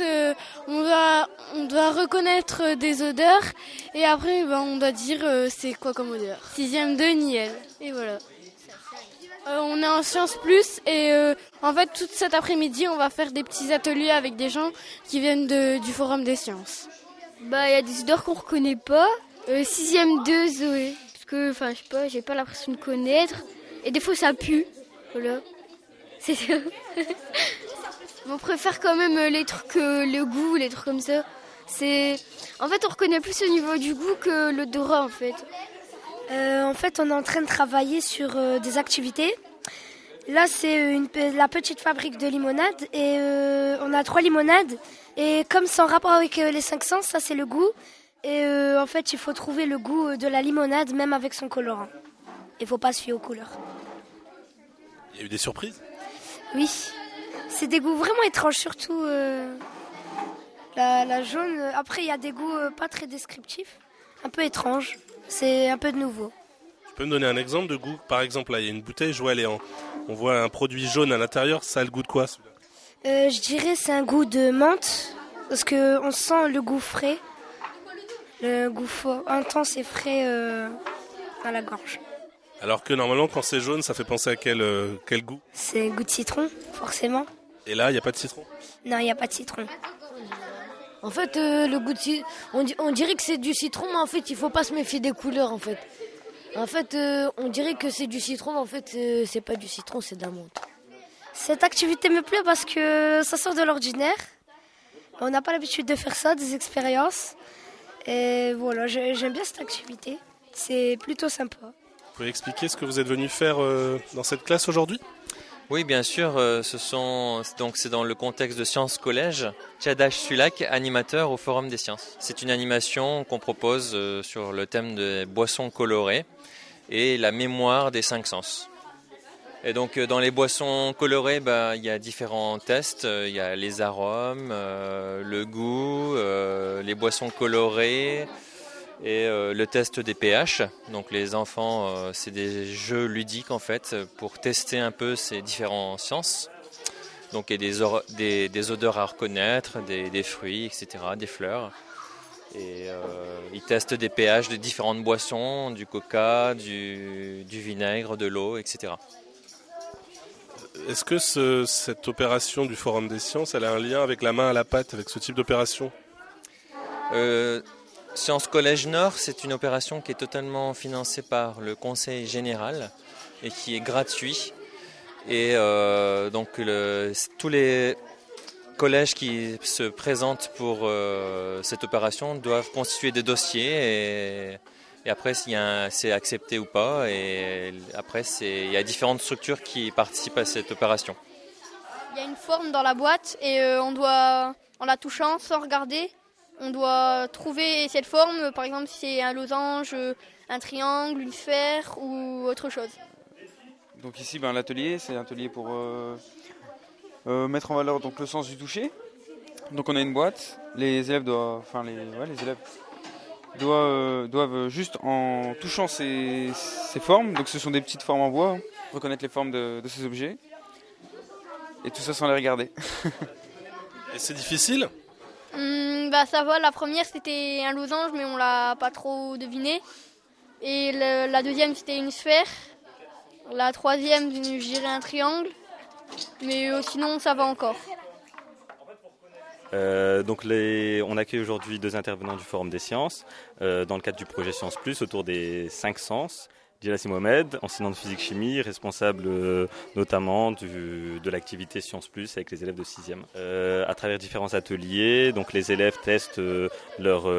euh, on, doit, on doit reconnaître des odeurs et après ben, on doit dire euh, c'est quoi comme odeur. Sixième de Niel. Et voilà. Euh, on est en Sciences Plus et en fait toute cet après-midi on va faire des petits ateliers avec des gens qui viennent de, du Forum des Sciences. Bah il y a des odeurs qu'on reconnaît pas. sixième 2 Zoé. Parce que enfin je sais pas, j'ai pas l'impression de connaître. Et des fois ça pue. Voilà. C'est ça. on préfère quand même les trucs, le goût, les trucs comme ça. C'est, en fait, on reconnaît plus au niveau du goût que l'odorat, en fait. Euh, en fait, on est en train de travailler sur euh, des activités. Là, c'est une, la petite fabrique de limonade et euh, on a trois limonades. Et comme c'est en rapport avec les cinq sens, ça c'est le goût. Et en fait, il faut trouver le goût de la limonade même avec son colorant. Il faut pas se fier aux couleurs. Il y a eu des surprises? Oui. C'est des goûts vraiment étranges, surtout euh, la, jaune. Après, il y a des goûts euh, pas très descriptifs, un peu étranges. C'est un peu de nouveau. Tu peux me donner un exemple de goût? Par exemple, là, il y a une bouteille, je vois, elle est en... on voit un produit jaune à l'intérieur. Ça a le goût de quoi euh, Je dirais c'est un goût de menthe, parce qu'on sent le goût frais, le goût fort, intense et frais à la gorge. Alors que normalement, quand c'est jaune, ça fait penser à quel, euh, quel goût? C'est goût de citron, forcément. Et là, il n'y a pas de citron Non, il n'y a pas de citron. En fait, euh, le goût de on, on dirait que c'est du citron, mais en fait, il faut pas se méfier des couleurs, en fait. En fait, euh, on dirait que c'est du citron, mais en fait, c'est pas du citron, c'est de la menthe. Cette activité me plaît parce que ça sort de l'ordinaire. On n'a pas l'habitude de faire ça, des expériences. Et voilà, j'aime bien cette activité. C'est plutôt sympa. Vous pouvez expliquer ce que vous êtes venu faire euh, dans cette classe aujourd'hui? Oui, bien sûr. Euh, ce sont donc c'est dans le contexte de Sciences Collège. Tchadash Sulak, animateur au Forum des Sciences. C'est une animation qu'on propose euh, sur le thème des boissons colorées et la mémoire des cinq sens. Et donc dans les boissons colorées, bah, il y a différents tests. Il y a les arômes, le goût, les boissons colorées, et euh, le test des pH. Donc les enfants, euh, c'est des jeux ludiques en fait pour tester un peu ces différentes sciences. Donc il y a des, des, odeurs à reconnaître, des, fruits, etc., des fleurs. Et euh, ils testent des pH de différentes boissons, du coca, du, vinaigre, de l'eau, etc. Est-ce que cette opération du Forum des sciences, elle a un lien avec la main à la pâte, avec ce type d'opération? Sciences Collège Nord, c'est une opération qui est totalement financée par le Conseil général et qui est gratuit. Et euh, donc tous les collèges qui se présentent pour euh, cette opération doivent constituer des dossiers et, après c'est accepté ou pas. Et après il y a différentes structures qui participent à cette opération. Il y a une forme dans la boîte et euh, on doit, en la touchant, sans regarder, on doit trouver cette forme, par exemple si c'est un losange, un triangle, une sphère ou autre chose. Donc ici, ben, l'atelier, c'est un atelier pour euh, euh, mettre en valeur donc, le sens du toucher. Donc on a une boîte, les élèves doivent, enfin les, les élèves doivent, euh, doivent juste en touchant ces, formes, donc ce sont des petites formes en bois, reconnaître les formes de, de ces objets, et tout ça sans les regarder. et c'est difficile Hmm, bah ça va, la première c'était un losange mais on l'a pas trop deviné. Et la deuxième c'était une sphère. La troisième je dirais un triangle. Mais euh, sinon ça va encore. Euh, donc les, on accueille aujourd'hui deux intervenants du Forum des sciences euh, dans le cadre du projet Sciences Plus autour des cinq sens. Djelassi Mohamed, enseignant de physique-chimie, responsable euh, notamment de l'activité Sciences Plus avec les élèves de 6e. Euh, à travers différents ateliers, donc les élèves testent euh, leurs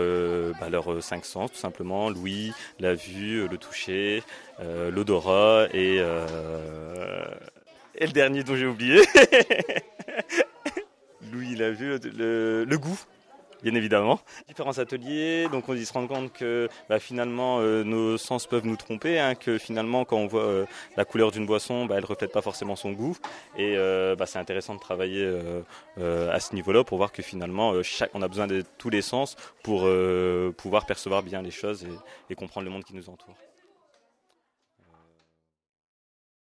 bah, cinq sens tout simplement, l'ouïe, la vue, le toucher, l'odorat et, et le dernier dont j'ai oublié. l'ouïe, la vue, le goût bien évidemment. Différents ateliers, donc on se rend compte que bah, finalement euh, nos sens peuvent nous tromper, hein, que finalement quand on voit euh, la couleur d'une boisson, bah, elle reflète pas forcément son goût. Et euh, bah, c'est intéressant de travailler à ce niveau-là pour voir que finalement on a besoin de tous les sens pour pouvoir percevoir bien les choses et comprendre le monde qui nous entoure.